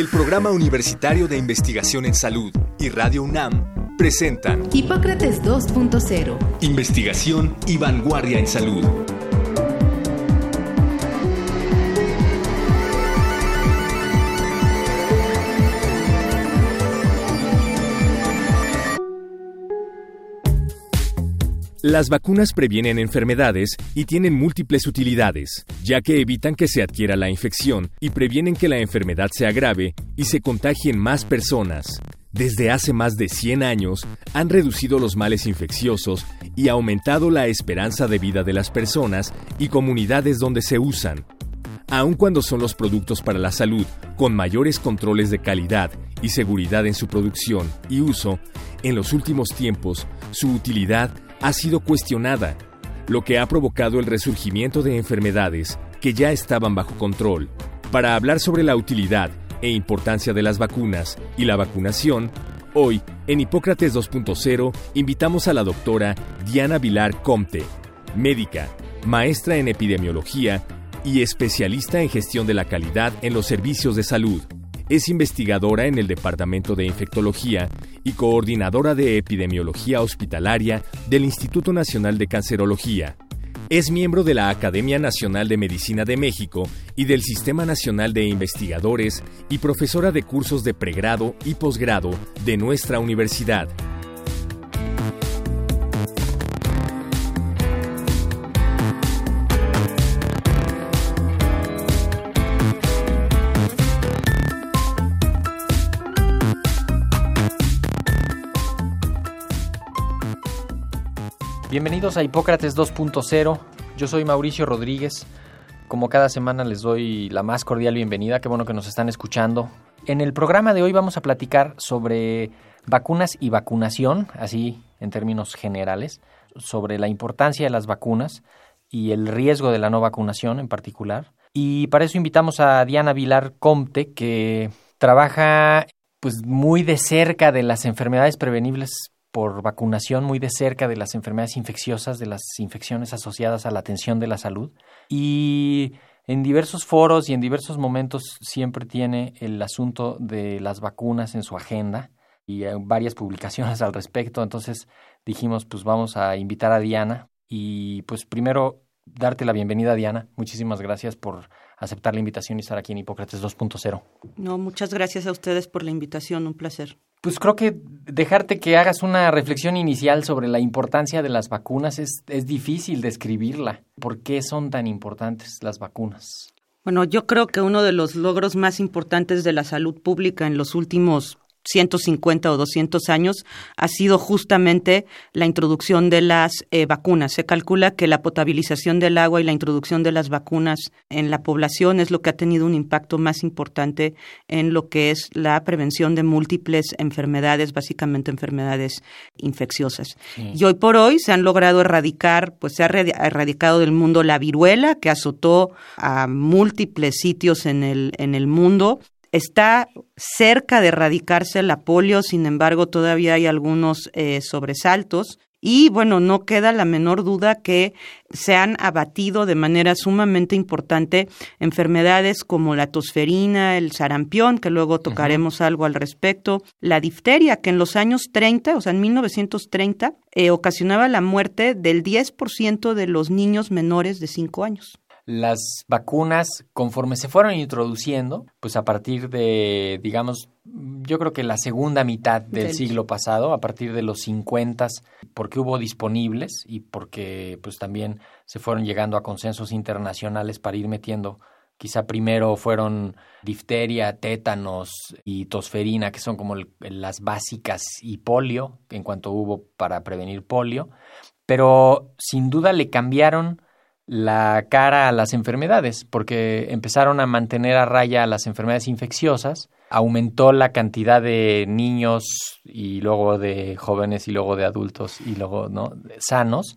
El Programa Universitario de Investigación en Salud y Radio UNAM presentan Hipócrates 2.0. Investigación y vanguardia en salud. Las vacunas previenen enfermedades y tienen múltiples utilidades, ya que evitan que se adquiera la infección y previenen que la enfermedad se agrave y se contagien más personas desde hace más de 100 años han reducido los males infecciosos y aumentado la esperanza de vida de las personas y comunidades donde se usan. Aun cuando son los productos para la salud con mayores controles de calidad y seguridad en su producción y uso, en los últimos tiempos su utilidad ha sido cuestionada, lo que ha provocado el resurgimiento de enfermedades que ya estaban bajo control. Para hablar sobre la utilidad e importancia de las vacunas y la vacunación, hoy, en Hipócrates 2.0, invitamos a la doctora Diana Vilar Comte, médica, maestra en epidemiología y especialista en gestión de la calidad en los servicios de salud. Es investigadora en el Departamento de Infectología y coordinadora de epidemiología hospitalaria del Instituto Nacional de Cancerología. Es miembro de la Academia Nacional de Medicina de México y del Sistema Nacional de Investigadores y profesora de cursos de pregrado y posgrado de nuestra universidad. Bienvenidos a Hipócrates 2.0. Yo soy Mauricio Rodríguez. Como cada semana les doy la más cordial bienvenida. Qué bueno que nos están escuchando. En el programa de hoy vamos a platicar sobre vacunas y vacunación, así en términos generales, sobre la importancia de las vacunas y el riesgo de la no vacunación en particular. Y para eso invitamos a Diana Vilar Comte, que trabaja pues muy de cerca de las enfermedades prevenibles por vacunación muy de cerca de las enfermedades infecciosas, de las infecciones asociadas a la atención de la salud. Y en diversos foros y en diversos momentos siempre tiene el asunto de las vacunas en su agenda y hay varias publicaciones al respecto. Entonces dijimos, pues vamos a invitar a Diana y pues primero darte la bienvenida, Diana. Muchísimas gracias por aceptar la invitación y estar aquí en Hipócrates 2.0. No, muchas gracias a ustedes por la invitación, un placer. Pues creo que dejarte que hagas una reflexión inicial sobre la importancia de las vacunas es, es difícil describirla. ¿Por qué son tan importantes las vacunas? Bueno, yo creo que uno de los logros más importantes de la salud pública en los últimos 150 o 200 años ha sido justamente la introducción de las eh, vacunas. Se calcula que la potabilización del agua y la introducción de las vacunas en la población es lo que ha tenido un impacto más importante en lo que es la prevención de múltiples enfermedades, básicamente enfermedades infecciosas. Y hoy por hoy se han logrado erradicar, pues se ha erradicado del mundo la viruela que azotó a múltiples sitios en el, en el mundo Está cerca de erradicarse la polio, sin embargo, todavía hay algunos eh, sobresaltos. Y bueno, no queda la menor duda que se han abatido de manera sumamente importante enfermedades como la tosferina, el sarampión, que luego tocaremos algo al respecto, la difteria, que en los años 30, o sea, en 1930, eh, ocasionaba la muerte del 10% de los niños menores de 5 años las vacunas, conforme se fueron introduciendo, pues a partir de, digamos, yo creo que la segunda mitad del, siglo pasado, a partir de los 50, porque hubo disponibles y porque pues también se fueron llegando a consensos internacionales para ir metiendo Quizá primero fueron difteria, tétanos y tosferina, que son como las básicas, y polio, en cuanto hubo para prevenir polio. Pero sin duda le cambiaron la cara a las enfermedades, porque empezaron a mantener a raya las enfermedades infecciosas aumentó la cantidad de niños y luego de jóvenes y luego de adultos y luego, ¿no? sanos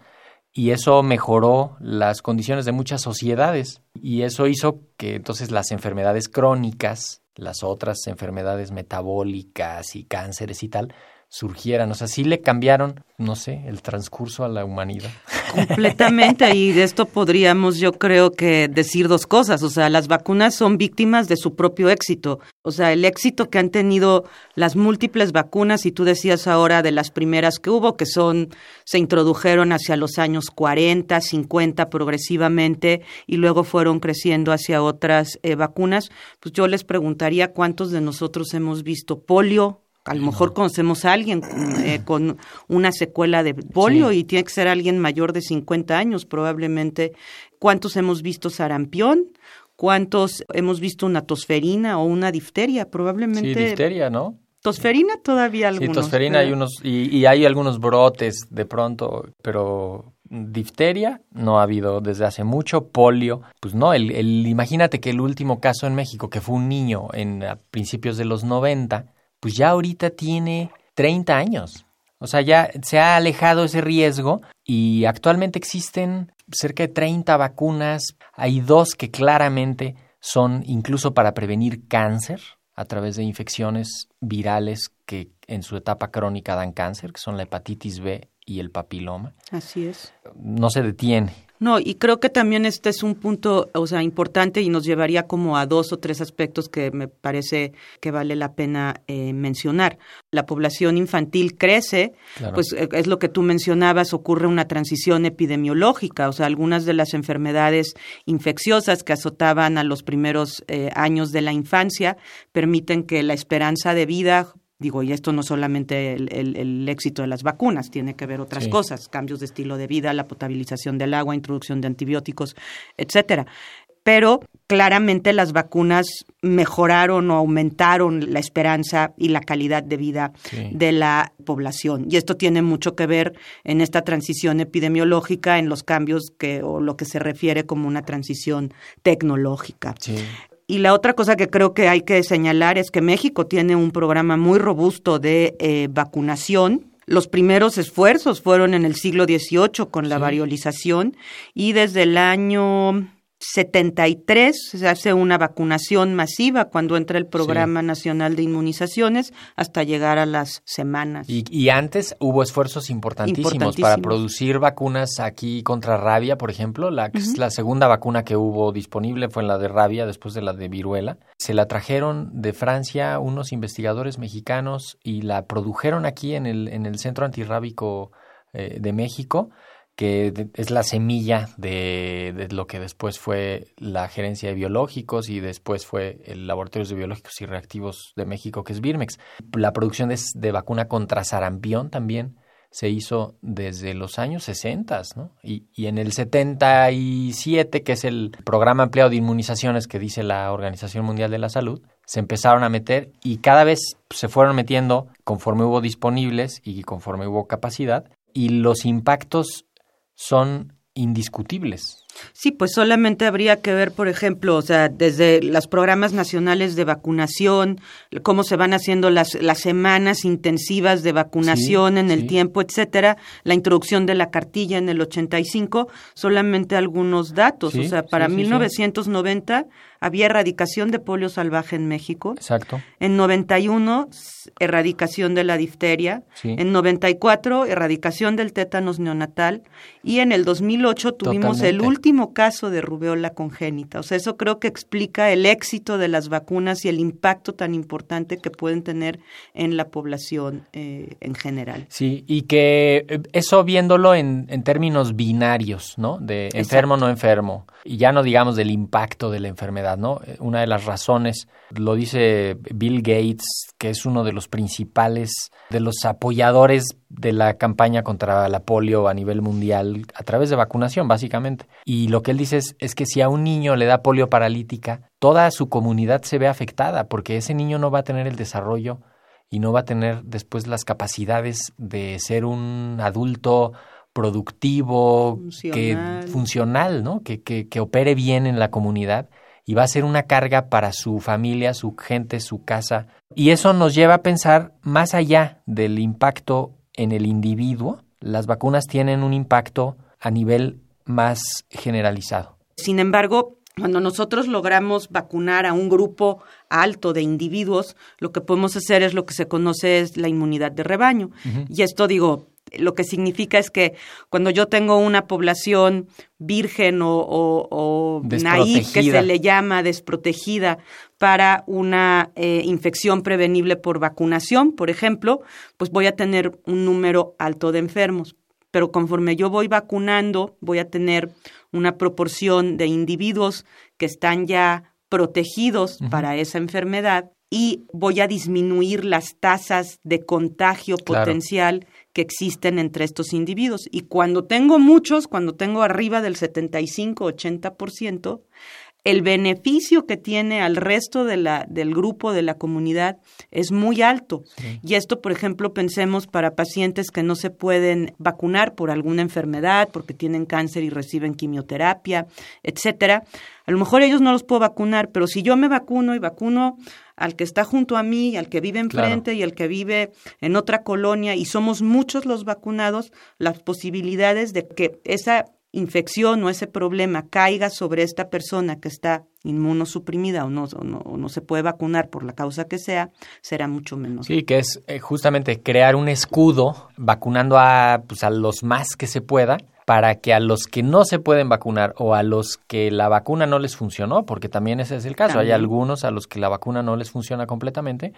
y eso mejoró las condiciones de muchas sociedades y eso hizo que entonces las enfermedades crónicas, las otras enfermedades metabólicas y cánceres y tal, surgieran. O sea, sí le cambiaron, no sé, el transcurso a la humanidad. Completamente, y de esto podríamos yo creo que decir dos cosas. O sea, las vacunas son víctimas de su propio éxito. O sea, el éxito que han tenido las múltiples vacunas, y tú decías ahora de las primeras que hubo, que son, se introdujeron hacia los años 40, 50 progresivamente, y luego fueron creciendo hacia otras eh, vacunas, pues yo les preguntaría cuántos de nosotros hemos visto polio, a lo mejor conocemos a alguien eh, con una secuela de polio y tiene que ser alguien mayor de 50 años probablemente. ¿Cuántos hemos visto sarampión? ¿Cuántos hemos visto una tosferina o una difteria? Probablemente. Sí, difteria, ¿no? Tosferina todavía algunos. Sí, tosferina hay unos y, y hay algunos brotes de pronto, pero difteria no ha habido desde hace mucho, polio, pues no, el, el, imagínate que el último caso en México, que fue un niño en a principios de los 90, pues ya ahorita tiene 30 años. O sea, ya se ha alejado ese riesgo y actualmente existen cerca de 30 vacunas. Hay dos que claramente son incluso para prevenir cáncer a través de infecciones virales que en su etapa crónica dan cáncer, que son la hepatitis B y el papiloma. Así es. No se detiene. No, y creo que también este es un punto, o sea, importante y nos llevaría como a dos o tres aspectos que me parece que vale la pena eh, mencionar. La población infantil crece, pues eh, es lo que tú mencionabas, ocurre una transición epidemiológica, o sea, algunas de las enfermedades infecciosas que azotaban a los primeros eh, años de la infancia permiten que la esperanza de vida Digo, y esto no solamente el, éxito de las vacunas, tiene que ver otras cosas, cambios de estilo de vida, la potabilización del agua, introducción de antibióticos, etcétera. Pero claramente las vacunas mejoraron o aumentaron la esperanza y la calidad de vida de la población. Y esto tiene mucho que ver en esta transición epidemiológica, en los cambios que, o lo que se refiere como una transición tecnológica. Y la otra cosa que creo que hay que señalar es que México tiene un programa muy robusto de eh, vacunación. Los primeros esfuerzos fueron en el siglo XVIII con la variolización y desde el año 73 se hace una vacunación masiva cuando entra el Programa Nacional de Inmunizaciones hasta llegar a las semanas. Y, antes hubo esfuerzos importantísimos, para producir vacunas aquí contra rabia, por ejemplo. La, la segunda vacuna que hubo disponible fue la de rabia después de la de viruela. Se la trajeron de Francia unos investigadores mexicanos y la produjeron aquí en el, en el Centro Antirrábico eh, de México que es la semilla de, lo que después fue la gerencia de biológicos y después fue el Laboratorio de Biológicos y Reactivos de México, que es Birmex. La producción de, vacuna contra sarampión también se hizo desde los años 60, ¿no? Y, y, en el 77, que es el programa ampliado de inmunizaciones que dice la Organización Mundial de la Salud, se empezaron a meter y cada vez se fueron metiendo conforme hubo disponibles y conforme hubo capacidad y los impactos son indiscutibles. Sí, pues solamente habría que ver, por ejemplo, o sea, desde los programas nacionales de vacunación, cómo se van haciendo las, las semanas intensivas de vacunación en el tiempo, etcétera, la introducción de la cartilla en el 85, solamente algunos datos. o sea, para 1990 había erradicación de polio salvaje en México. Exacto. En 91, erradicación de la difteria. En 94, erradicación del tétanos neonatal. Y en el 2008 tuvimos el último caso de rubeola congénita. O sea, eso creo que explica el éxito de las vacunas y el impacto tan importante que pueden tener en la población eh, en general. Sí, y que eh, eso viéndolo en, en términos binarios, ¿no? De enfermo, no enfermo. Y ya no digamos del impacto de la enfermedad, ¿no? Una de las razones, lo dice Bill Gates, que es uno de los principales, de los apoyadores de la campaña contra la polio a nivel mundial a través de vacunación, básicamente. Y lo que él dice es, es que si a un niño le da polio paralítica, toda su comunidad se ve afectada porque ese niño no va a tener el desarrollo y no va a tener después las capacidades de ser un adulto productivo, funcional. que funcional, ¿no? Que, que, que opere bien en la comunidad y va a ser una carga para su familia, su gente, su casa. Y eso nos lleva a pensar más allá del impacto en el individuo, las vacunas tienen un impacto a nivel más generalizado. Sin embargo, cuando nosotros logramos vacunar a un grupo alto de individuos, lo que podemos hacer es lo que se conoce es la inmunidad de rebaño. Y esto digo, lo que significa es que cuando yo tengo una población virgen o, o, que se le llama desprotegida para una eh, infección prevenible por vacunación, por ejemplo, pues voy a tener un número alto de enfermos. Pero conforme yo voy vacunando, voy a tener una proporción de individuos que están ya protegidos para esa enfermedad y voy a disminuir las tasas de contagio potencial que existen entre estos individuos. Y cuando tengo muchos, cuando tengo arriba del 75-80%, el beneficio que tiene al resto de la, del grupo, de la comunidad, es muy alto. Y esto, por ejemplo, pensemos para pacientes que no se pueden vacunar por alguna enfermedad, porque tienen cáncer y reciben quimioterapia, etcétera. A lo mejor ellos no los puedo vacunar, pero si yo me vacuno y vacuno al que está junto a mí, al que vive enfrente y al que vive en otra colonia, y somos muchos los vacunados, las posibilidades de que esa infección o ese problema caiga sobre esta persona que está inmunosuprimida o no, o no, o no se puede vacunar por la causa que sea, será mucho menos. Sí, que es eh, justamente crear un escudo vacunando a, pues, a los más que se pueda para que a los que no se pueden vacunar o a los que la vacuna no les funcionó, porque también ese es el caso, hay algunos a los que la vacuna no les funciona completamente,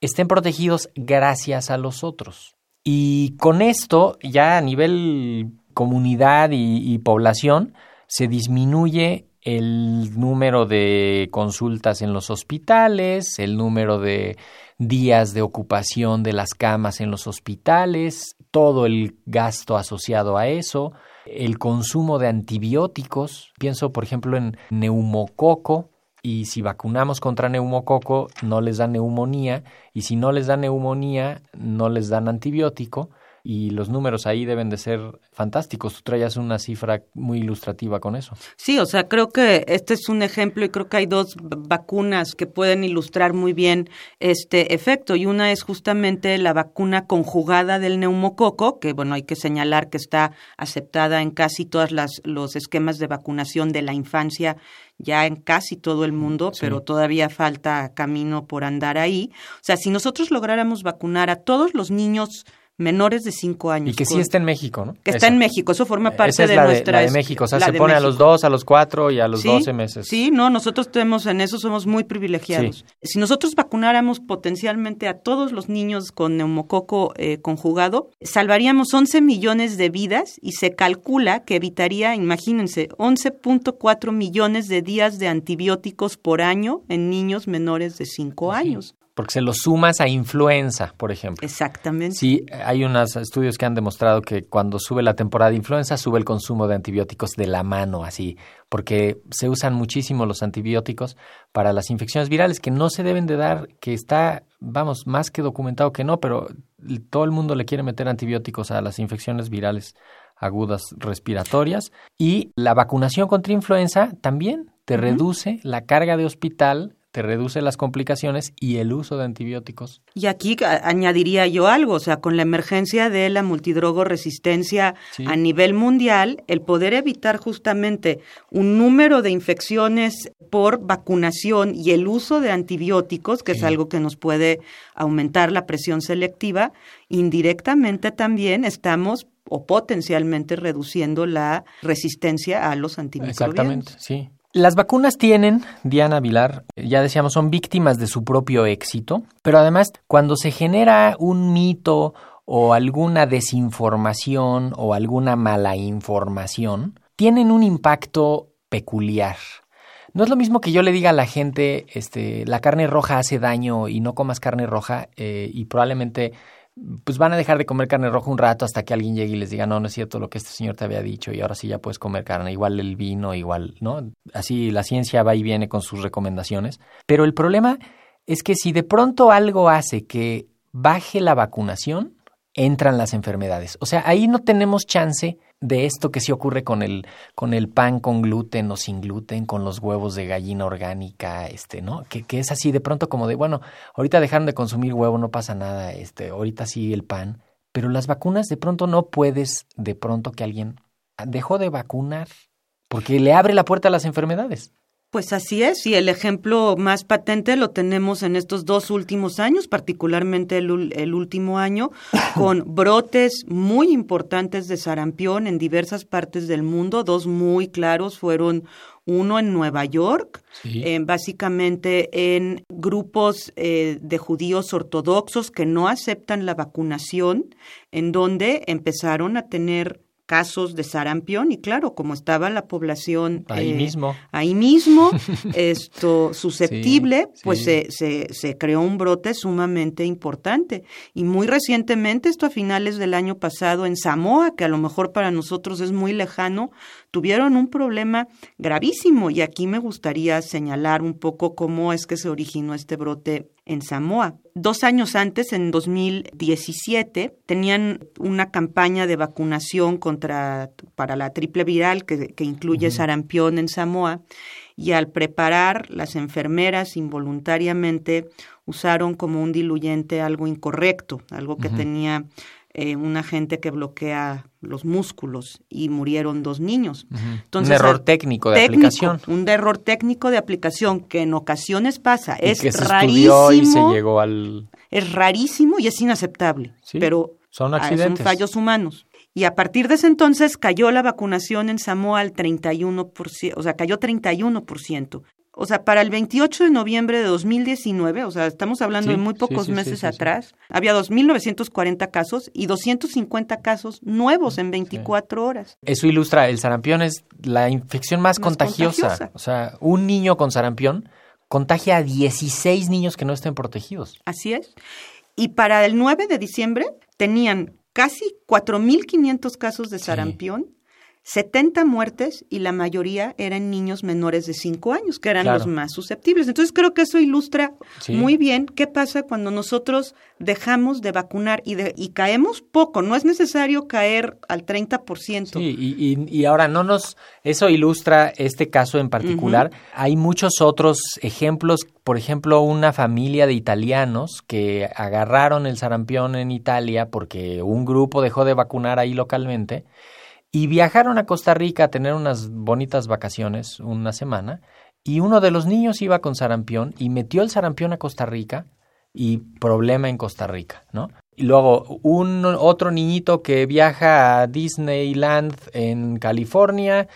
estén protegidos gracias a los otros. Y con esto, ya a nivel comunidad y, población, se disminuye el número de consultas en los hospitales, el número de días de ocupación de las camas en los hospitales, todo el gasto asociado a eso, el consumo de antibióticos, pienso por ejemplo en neumococo, y si vacunamos contra neumococo no les da neumonía, y si no les da neumonía no les dan antibiótico, y los números ahí deben de ser fantásticos. Tú traías una cifra muy ilustrativa con eso. Sí, o sea, creo que este es un ejemplo y creo que hay dos vacunas que pueden ilustrar muy bien este efecto y una es justamente la vacuna conjugada del neumococo, que bueno, hay que señalar que está aceptada en casi todos los esquemas de vacunación de la infancia ya en casi todo el mundo, pero todavía falta camino por andar ahí. O sea, si nosotros lográramos vacunar a todos los niños menores de 5 años. Y que sí está en México, ¿no? Que está en México, eso forma parte de nuestra... De, la de México, o sea, se pone a los 2, a los 4 y a los 12 meses. Sí, no, nosotros tenemos en eso, somos muy privilegiados. Si nosotros vacunáramos potencialmente a todos los niños con neumococo eh, conjugado, salvaríamos 11 millones de vidas y se calcula que evitaría, imagínense, 11.4 millones de días de antibióticos por año en niños menores de 5 años porque se lo sumas a influenza, por ejemplo. Exactamente. Sí, hay unos estudios que han demostrado que cuando sube la temporada de influenza sube el consumo de antibióticos de la mano, así, porque se usan muchísimo los antibióticos para las infecciones virales que no se deben de dar, que está, vamos, más que documentado que no, pero todo el mundo le quiere meter antibióticos a las infecciones virales agudas respiratorias y la vacunación contra influenza también te reduce la carga de hospital te reduce las complicaciones y el uso de antibióticos. Y aquí añadiría yo algo, o sea, con la emergencia de la multidrogo-resistencia a nivel mundial, el poder evitar justamente un número de infecciones por vacunación y el uso de antibióticos, que es algo que nos puede aumentar la presión selectiva, indirectamente también estamos o potencialmente reduciendo la resistencia a los antimicrobianos. Exactamente, sí. Las vacunas tienen, Diana Vilar, ya decíamos, son víctimas de su propio éxito, pero además cuando se genera un mito o alguna desinformación o alguna mala información, tienen un impacto peculiar. No es lo mismo que yo le diga a la gente, este, la carne roja hace daño y no comas carne roja eh, y probablemente pues van a dejar de comer carne roja un rato hasta que alguien llegue y les diga, no, no es cierto lo que este señor te había dicho y ahora sí ya puedes comer carne, igual el vino, igual, ¿no? Así la ciencia va y viene con sus recomendaciones. Pero el problema es que si de pronto algo hace que baje la vacunación, entran las enfermedades. O sea, ahí no tenemos chance de esto que sí ocurre con el, con el pan con gluten o sin gluten, con los huevos de gallina orgánica, este, ¿no? Que, que es así de pronto como de, bueno, ahorita dejaron de consumir huevo, no pasa nada, este, ahorita sí el pan, pero las vacunas de pronto no puedes, de pronto que alguien dejó de vacunar, porque le abre la puerta a las enfermedades. Pues así es, y el ejemplo más patente lo tenemos en estos dos últimos años, particularmente el, el, último año, con brotes muy importantes de sarampión en diversas partes del mundo. Dos muy claros fueron uno en Nueva York, sí. eh, básicamente en grupos eh, de judíos ortodoxos que no aceptan la vacunación, en donde empezaron a tener casos de sarampión y claro, como estaba la población ahí eh, mismo, ahí mismo esto susceptible, sí, pues sí. Se, se, se, creó un brote sumamente importante. Y muy recientemente, esto a finales del año pasado en Samoa, que a lo mejor para nosotros es muy lejano, tuvieron un problema gravísimo y aquí me gustaría señalar un poco cómo es que se originó este brote en Samoa. Dos años antes, en 2017, tenían una campaña de vacunación contra, para la triple viral que, que incluye uh -huh. sarampión en Samoa y al preparar las enfermeras involuntariamente usaron como un diluyente algo incorrecto, algo que uh -huh. tenía eh, un agente que bloquea los músculos y murieron dos niños. Uh -huh. Entonces, un error técnico de técnico, aplicación. Un error técnico de aplicación que en ocasiones pasa. Y es que se rarísimo. Y se llegó al... Es rarísimo y es inaceptable. Sí, pero son accidentes. Son fallos humanos. Y a partir de ese entonces cayó la vacunación en Samoa al 31%, o sea, cayó 31%. O sea, para el 28 de noviembre de 2019, o sea, estamos hablando sí, de muy pocos sí, sí, meses atrás, había 2.940 casos y 250 casos nuevos en 24 horas. Eso ilustra, el sarampión es la infección más, más contagiosa. contagiosa. O sea, un niño con sarampión contagia a 16 niños que no estén protegidos. Así es. Y para el 9 de diciembre tenían casi 4.500 casos de sarampión. Sí 70 muertes y la mayoría eran niños menores de 5 años, que eran claro. los más susceptibles. Entonces creo que eso ilustra sí. muy bien qué pasa cuando nosotros dejamos de vacunar y, de, y caemos poco. No es necesario caer al 30%. Sí, y, y, y, ahora no nos... Eso ilustra este caso en particular. Uh -huh. Hay muchos otros ejemplos. Por ejemplo, una familia de italianos que agarraron el sarampión en Italia porque un grupo dejó de vacunar ahí localmente y viajaron a Costa Rica a tener unas bonitas vacaciones, una semana, y uno de los niños iba con sarampión y metió el sarampión a Costa Rica y problema en Costa Rica, ¿no? Y luego un otro niñito que viaja a Disneyland en California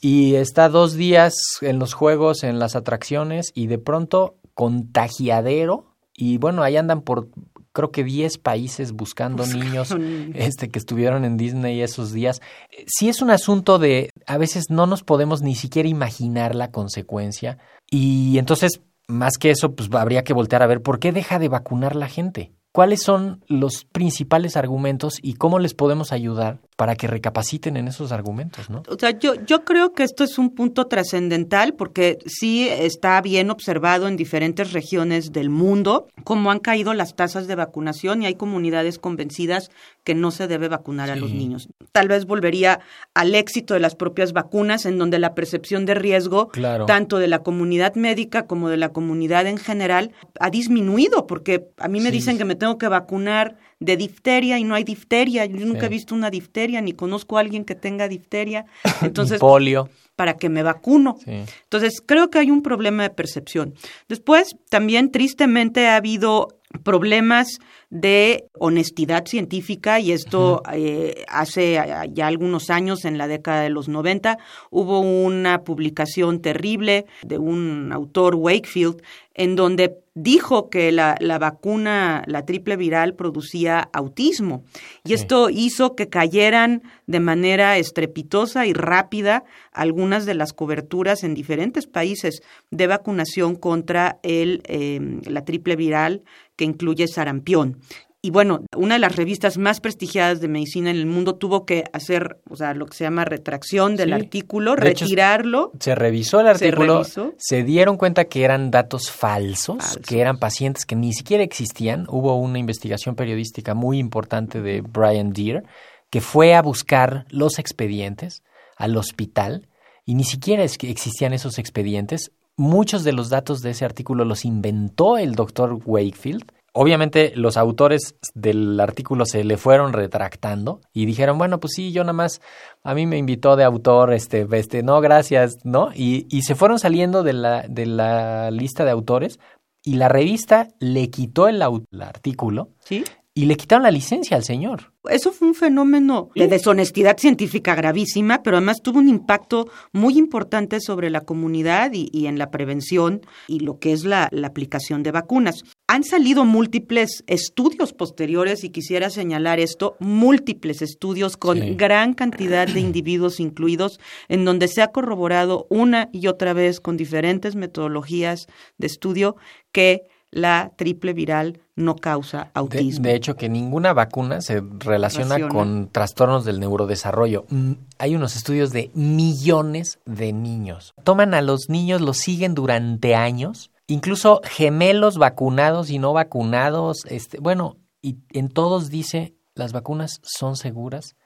y está dos días en los juegos, en las atracciones y de pronto contagiadero y bueno, ahí andan por creo que 10 países buscando niños este, que estuvieron en Disney esos días. Sí es un asunto de, a veces no nos podemos ni siquiera imaginar la consecuencia y entonces, más que eso, pues habría que voltear a ver por qué deja de vacunar la gente. ¿Cuáles son los principales argumentos y cómo les podemos ayudar para que recapaciten en esos argumentos, ¿no? O sea, yo, yo creo que esto es un punto trascendental porque sí está bien observado en diferentes regiones del mundo cómo han caído las tasas de vacunación y hay comunidades convencidas que no se debe vacunar sí. a los niños. Tal vez volvería al éxito de las propias vacunas en donde la percepción de riesgo, claro. tanto de la comunidad médica como de la comunidad en general, ha disminuido porque a mí me sí. dicen que me tengo que vacunar de difteria y no hay difteria. Yo nunca sí. he visto una difteria ni conozco a alguien que tenga difteria. Entonces, polio. Para que me vacuno. Sí. Entonces, creo que hay un problema de percepción. Después, también tristemente ha habido problemas de honestidad científica y esto eh, hace ya algunos años, en la década de los 90, hubo una publicación terrible de un autor Wakefield en donde dijo que la, la, vacuna, la triple viral, producía autismo. Y sí. esto hizo que cayeran de manera estrepitosa y rápida algunas de las coberturas en diferentes países de vacunación contra el, eh, la triple viral que incluye sarampión. Y bueno, una de las revistas más prestigiadas de medicina en el mundo tuvo que hacer, o sea, lo que se llama retracción del Sí. artículo, De hecho, retirarlo. Se revisó el artículo, se, revisó. dieron cuenta que eran datos falsos, Falsos. que eran pacientes que ni siquiera existían. Hubo una investigación periodística muy importante de Brian Deere que fue a buscar los expedientes al hospital y ni siquiera existían esos expedientes. Muchos de los datos de ese artículo los inventó el doctor Wakefield. Obviamente los autores del artículo se le fueron retractando y dijeron, bueno, pues sí, yo nada más, a mí me invitó de autor, este, este, no, gracias, ¿no? Y, y se fueron saliendo de la, de la lista de autores y la revista le quitó el, artículo ¿sí? y le quitaron la licencia al señor. Eso fue un fenómeno de deshonestidad científica gravísima, pero además tuvo un impacto muy importante sobre la comunidad y, y en la prevención y lo que es la, la aplicación de vacunas. Han salido múltiples estudios posteriores, y quisiera señalar esto, múltiples estudios con Sí. gran cantidad de individuos incluidos, en donde se ha corroborado una y otra vez con diferentes metodologías de estudio que la triple viral no causa autismo. de hecho, que ninguna vacuna se relaciona Relaciona. con trastornos del neurodesarrollo. Mm, Hay unos estudios de millones de niños. Toman a los niños, los siguen durante años, incluso gemelos vacunados y no vacunados. Este, bueno, y en todos dice las vacunas son seguras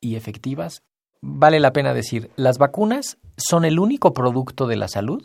y efectivas. Vale la pena decir, las vacunas son el único producto de la salud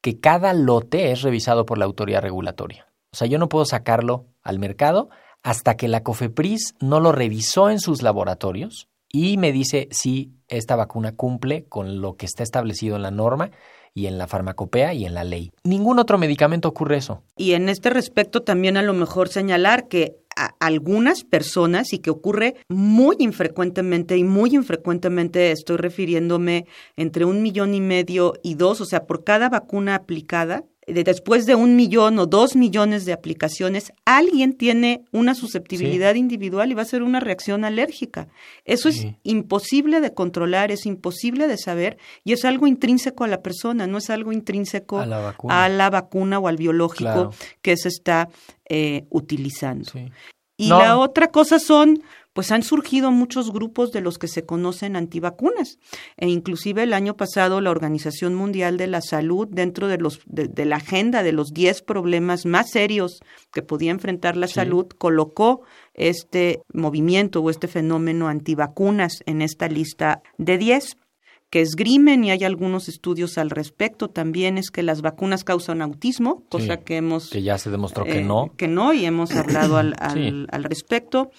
que cada lote es revisado por la autoridad regulatoria. O sea, yo no puedo sacarlo al mercado hasta que la COFEPRIS no lo revisó en sus laboratorios y me dice si esta vacuna cumple con lo que está establecido en la norma y en la farmacopea y en la ley. Ningún otro medicamento ocurre eso. Y en este respecto también a lo mejor señalar que a algunas personas y que ocurre muy infrecuentemente y muy infrecuentemente estoy refiriéndome entre un millón y medio y dos, o sea, por cada vacuna aplicada, después de un millón o dos millones de aplicaciones, alguien tiene una susceptibilidad individual y va a ser una reacción alérgica. Eso Sí. es imposible de controlar, es imposible de saber y es algo intrínseco a la persona, no es algo intrínseco A la vacuna. a la vacuna o al biológico Claro. que se está eh, utilizando. Sí. Y No. la otra cosa son, pues han surgido muchos grupos de los que se conocen antivacunas. E inclusive el año pasado la Organización Mundial de la Salud, dentro de, los, de, de la agenda de los 10 problemas más serios que podía enfrentar la Sí. salud, colocó este movimiento o este fenómeno antivacunas en esta lista de 10 que esgrimen y hay algunos estudios al respecto también es que las vacunas causan autismo, cosa Sí, que hemos Que ya se demostró que eh, no. que no, y hemos hablado al, al, Sí. al respecto.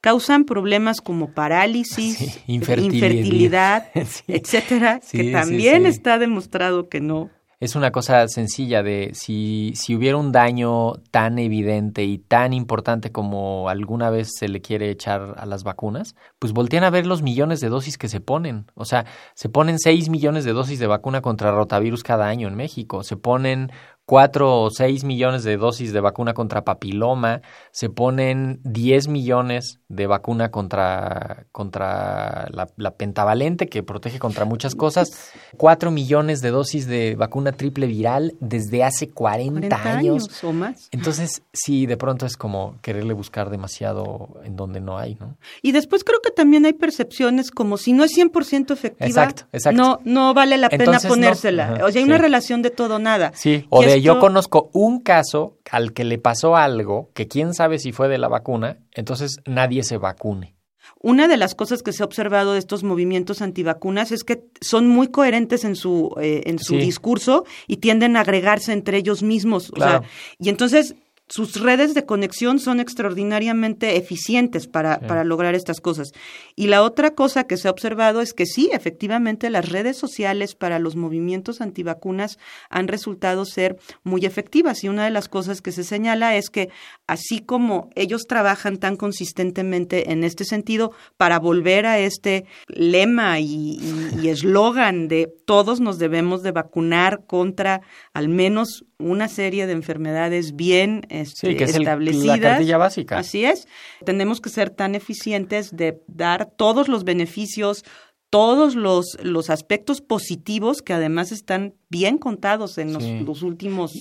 Causan problemas como parálisis, Sí, infertilidad, infertilidad. Sí. etcétera, Sí, que también está demostrado que no. Es una cosa sencilla de si, si hubiera un daño tan evidente y tan importante como alguna vez se le quiere echar a las vacunas, pues voltean a ver los millones de dosis que se ponen. O sea, se ponen 6 millones de dosis de vacuna contra rotavirus cada año en México. Se ponen 4 o 6 millones de dosis de vacuna contra papiloma. Se ponen 10 millones de vacuna contra, contra la, la pentavalente que protege contra muchas cosas. 4 millones de dosis de vacuna triple viral desde hace 40, 40 años. años o más. Entonces, sí, de pronto es como quererle buscar demasiado en donde no hay, ¿no? Y después creo que también hay percepciones como si no es 100% efectiva, Exacto, exacto. no no vale la pena Entonces, no. ponérsela. Ajá, o sea, hay una relación de todo nada. Sí, o Y yo conozco un caso al que le pasó algo que quién sabe si fue de la vacuna, entonces nadie se vacune. Una de las cosas que se ha observado de estos movimientos antivacunas es que son muy coherentes en su, eh, en su Sí. discurso y tienden a agregarse entre ellos mismos. O sea, y entonces sus redes de conexión son extraordinariamente eficientes para, Sí. para lograr estas cosas. Y la otra cosa que se ha observado es que sí, efectivamente, las redes sociales para los movimientos antivacunas han resultado ser muy efectivas. Y una de las cosas que se señala es que así como ellos trabajan tan consistentemente en este sentido para volver a este lema y eslogan de todos nos debemos de vacunar contra al menos una serie de enfermedades bien este, Sí, que es el- establecidas. la cartilla básica. Así es. Tenemos que ser tan eficientes de dar todos los beneficios, todos los, los aspectos positivos que además están bien contados en los, Sí. los últimos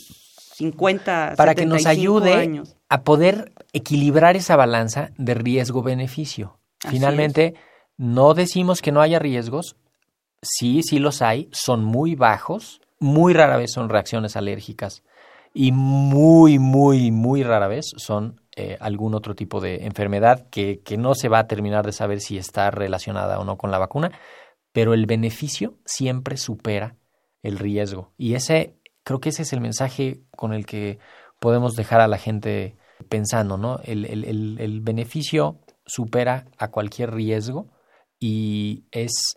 50, para que nos 75 ayude años. a poder equilibrar esa balanza de riesgo-beneficio. Finalmente, no decimos que no haya riesgos, sí, sí los hay, son muy bajos, muy rara vez son reacciones alérgicas y muy, muy, muy rara vez son eh, algún otro tipo de enfermedad que, que no se va a terminar de saber si está relacionada o no con la vacuna, pero el beneficio siempre supera el riesgo. Y ese, creo que ese es el mensaje con el que podemos dejar a la gente pensando, ¿no? El, el- el- el beneficio supera a cualquier riesgo y es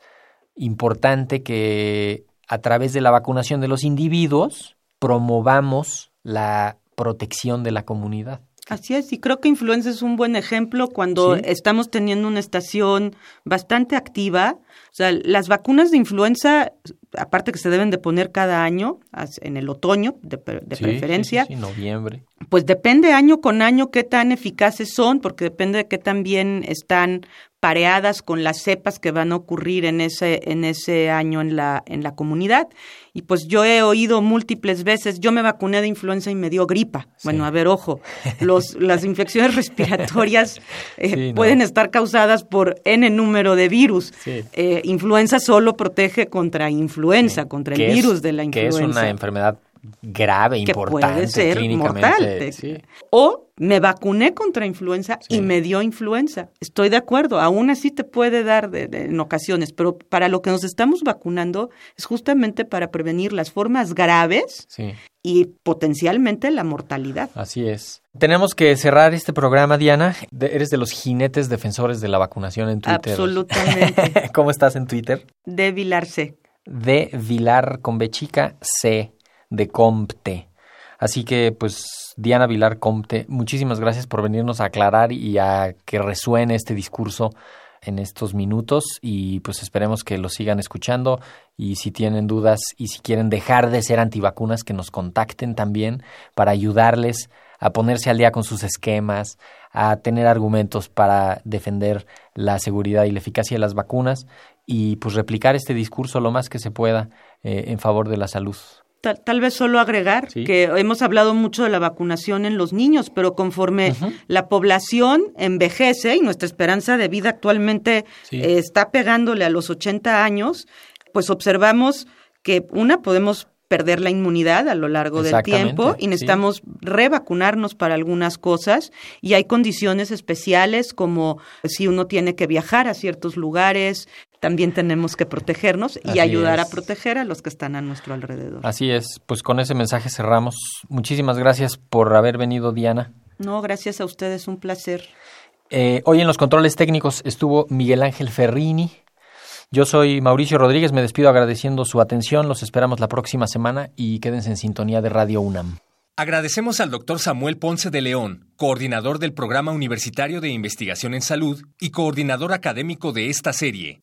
importante que a través de la vacunación de los individuos promovamos la protección de la comunidad. Así es, y creo que influenza es un buen ejemplo cuando Sí. estamos teniendo una estación bastante activa. O sea, las vacunas de influenza, aparte que se deben de poner cada año, en el otoño, de, de Sí, preferencia, Sí, noviembre. pues depende año con año qué tan eficaces son, porque depende de qué tan bien están pareadas con las cepas que van a ocurrir en ese, en ese año en la, en la comunidad. Y pues yo he oído múltiples veces, yo me vacuné de influenza y me dio gripa. Bueno, a ver, ojo, los, las infecciones respiratorias eh, Sí, no. pueden estar causadas por N número de virus. Sí. Eh, influenza solo protege contra influenza, contra el Que es- virus de la Que influenza es una enfermedad grave, que importante puede ser clínicamente. mortal. Sí. O me vacuné contra influenza Sí. y me dio influenza. Estoy de acuerdo, aún así te puede dar de- de- en ocasiones, pero para lo que nos estamos vacunando es justamente para prevenir las formas graves sí. y potencialmente la mortalidad. Así es. Tenemos que cerrar este programa, Diana. De- eres de los jinetes defensores de la vacunación en Twitter. Absolutamente. ¿Cómo estás en Twitter? De Vilarse. De Vilar con B chica, C de Compte. Así que, pues, Diana Vilar Compte, muchísimas gracias por venirnos a aclarar y a que resuene este discurso en estos minutos y pues esperemos que lo sigan escuchando y si tienen dudas y si quieren dejar de ser antivacunas que nos contacten también para ayudarles a ponerse al día con sus esquemas, a tener argumentos para defender la seguridad y la eficacia de las vacunas y pues replicar este discurso lo más que se pueda eh, en favor de la salud. Tal, tal vez solo agregar Sí. que hemos hablado mucho de la vacunación en los niños, pero conforme la población envejece y nuestra esperanza de vida actualmente Sí. eh, está pegándole a los 80 años, pues observamos que una podemos perder la inmunidad a lo largo del tiempo y sí. necesitamos revacunarnos para algunas cosas y hay condiciones especiales como si uno tiene que viajar a ciertos lugares, también tenemos que protegernos y Así ayudar a proteger a los que están a nuestro alrededor. Así es, pues con ese mensaje cerramos. Muchísimas gracias por haber venido, Diana. No, gracias a ustedes, un placer. Eh, hoy en los controles técnicos estuvo Miguel Ángel Ferrini. Yo soy Mauricio Rodríguez, me despido agradeciendo su atención. Los esperamos la próxima semana y quédense en sintonía de Radio UNAM. Agradecemos al doctor Samuel Ponce de León, coordinador del Programa Universitario de Investigación en Salud y coordinador académico de esta serie.